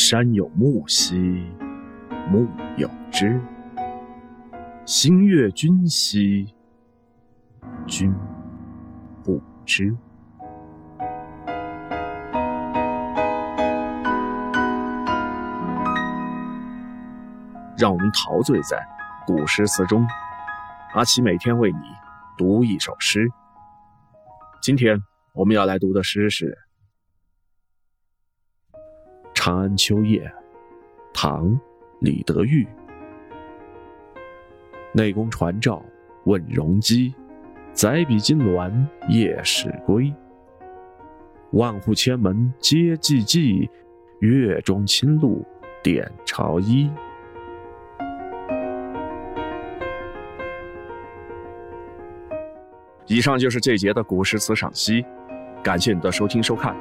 山有木兮木有枝，心悦君兮君不知。让我们陶醉在古诗词中。阿奇每天为你读一首诗。今天我们要来读的诗是《长安秋夜》，唐·李德裕。内宫传诏问容机，载笔金銮夜始归。万户千门皆寂寂，月中清露点朝衣。以上就是这节的古诗词赏析，感谢你的收听收看。